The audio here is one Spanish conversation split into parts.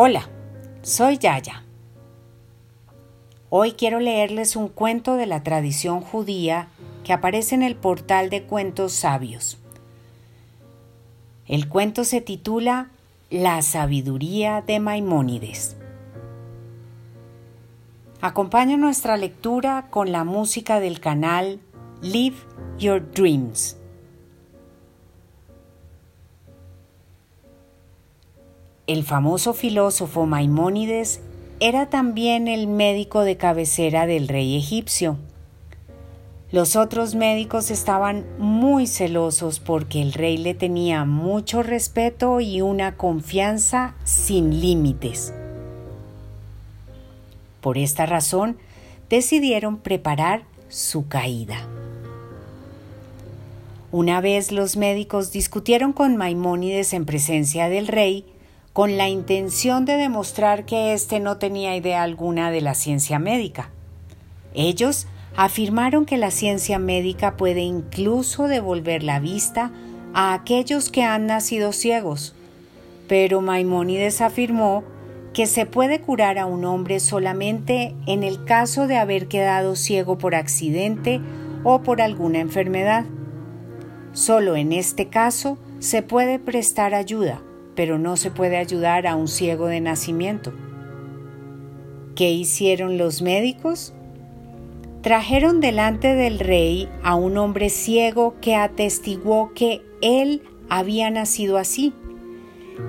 Hola, soy Yaya. Hoy quiero leerles un cuento de la tradición judía que aparece en el portal de cuentos sabios. El cuento se titula La sabiduría de Maimónides. Acompaña nuestra lectura con la música del canal Live Your Dreams. El famoso filósofo Maimónides era también el médico de cabecera del rey egipcio. Los otros médicos estaban muy celosos porque el rey le tenía mucho respeto y una confianza sin límites. Por esta razón, decidieron preparar su caída. Una vez los médicos discutieron con Maimónides en presencia del rey, con la intención de demostrar que éste no tenía idea alguna de la ciencia médica. Ellos afirmaron que la ciencia médica puede incluso devolver la vista a aquellos que han nacido ciegos, pero Maimónides afirmó que se puede curar a un hombre solamente en el caso de haber quedado ciego por accidente o por alguna enfermedad. Solo en este caso se puede prestar ayuda, pero no se puede ayudar a un ciego de nacimiento. ¿Qué hicieron los médicos? Trajeron delante del rey a un hombre ciego que atestiguó que él había nacido así.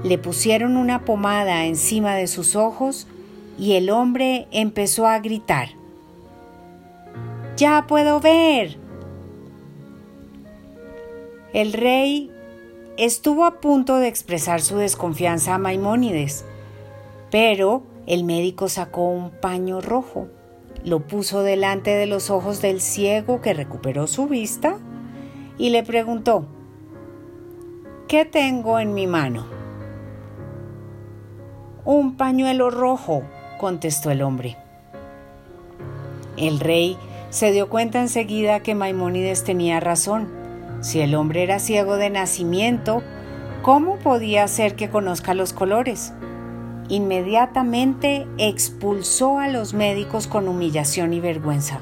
Le pusieron una pomada encima de sus ojos y el hombre empezó a gritar. Ya puedo ver. El rey estuvo a punto de expresar su desconfianza a Maimónides, pero el médico sacó un paño rojo, lo puso delante de los ojos del ciego que recuperó su vista y le preguntó, ¿qué tengo en mi mano? Un pañuelo rojo, contestó el hombre. El rey se dio cuenta enseguida que Maimónides tenía razón si el hombre era ciego de nacimiento, ¿cómo podía ser que conozca los colores? Inmediatamente expulsó a los médicos con humillación y vergüenza.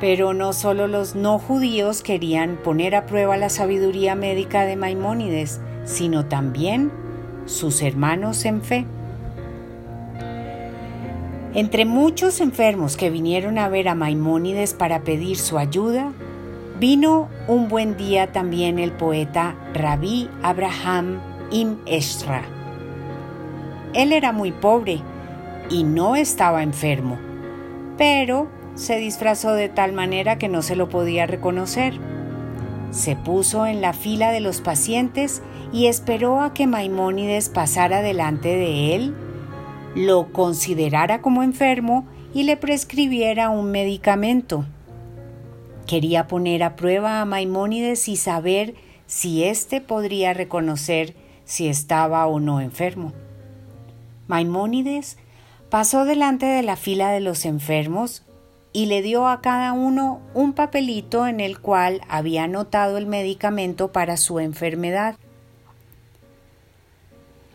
Pero no solo los no judíos querían poner a prueba la sabiduría médica de Maimónides, sino también sus hermanos en fe. Entre muchos enfermos que vinieron a ver a Maimónides para pedir su ayuda, Vino un buen día también el poeta Rabí Abraham Im Estra. Él era muy pobre y no estaba enfermo, pero se disfrazó de tal manera que no se lo podía reconocer. Se puso en la fila de los pacientes y esperó a que Maimónides pasara delante de él, lo considerara como enfermo y le prescribiera un medicamento. Quería poner a prueba a Maimónides y saber si éste podría reconocer si estaba o no enfermo. Maimónides pasó delante de la fila de los enfermos y le dio a cada uno un papelito en el cual había anotado el medicamento para su enfermedad.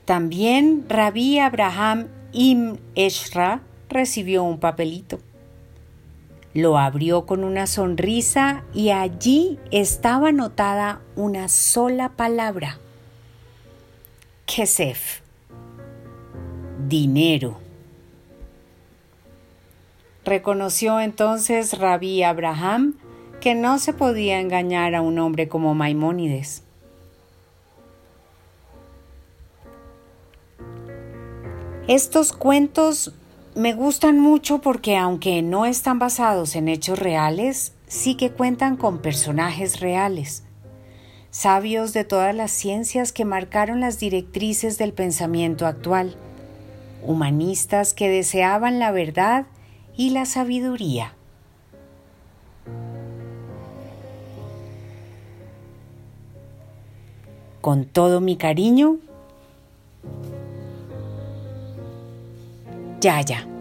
También Rabí Abraham Im Eshra recibió un papelito. Lo abrió con una sonrisa y allí estaba anotada una sola palabra. Kesef. Dinero. Reconoció entonces Rabí Abraham que no se podía engañar a un hombre como Maimónides. Estos cuentos me gustan mucho porque aunque no están basados en hechos reales, sí que cuentan con personajes reales, sabios de todas las ciencias que marcaron las directrices del pensamiento actual, humanistas que deseaban la verdad y la sabiduría. Con todo mi cariño, Ya, ya.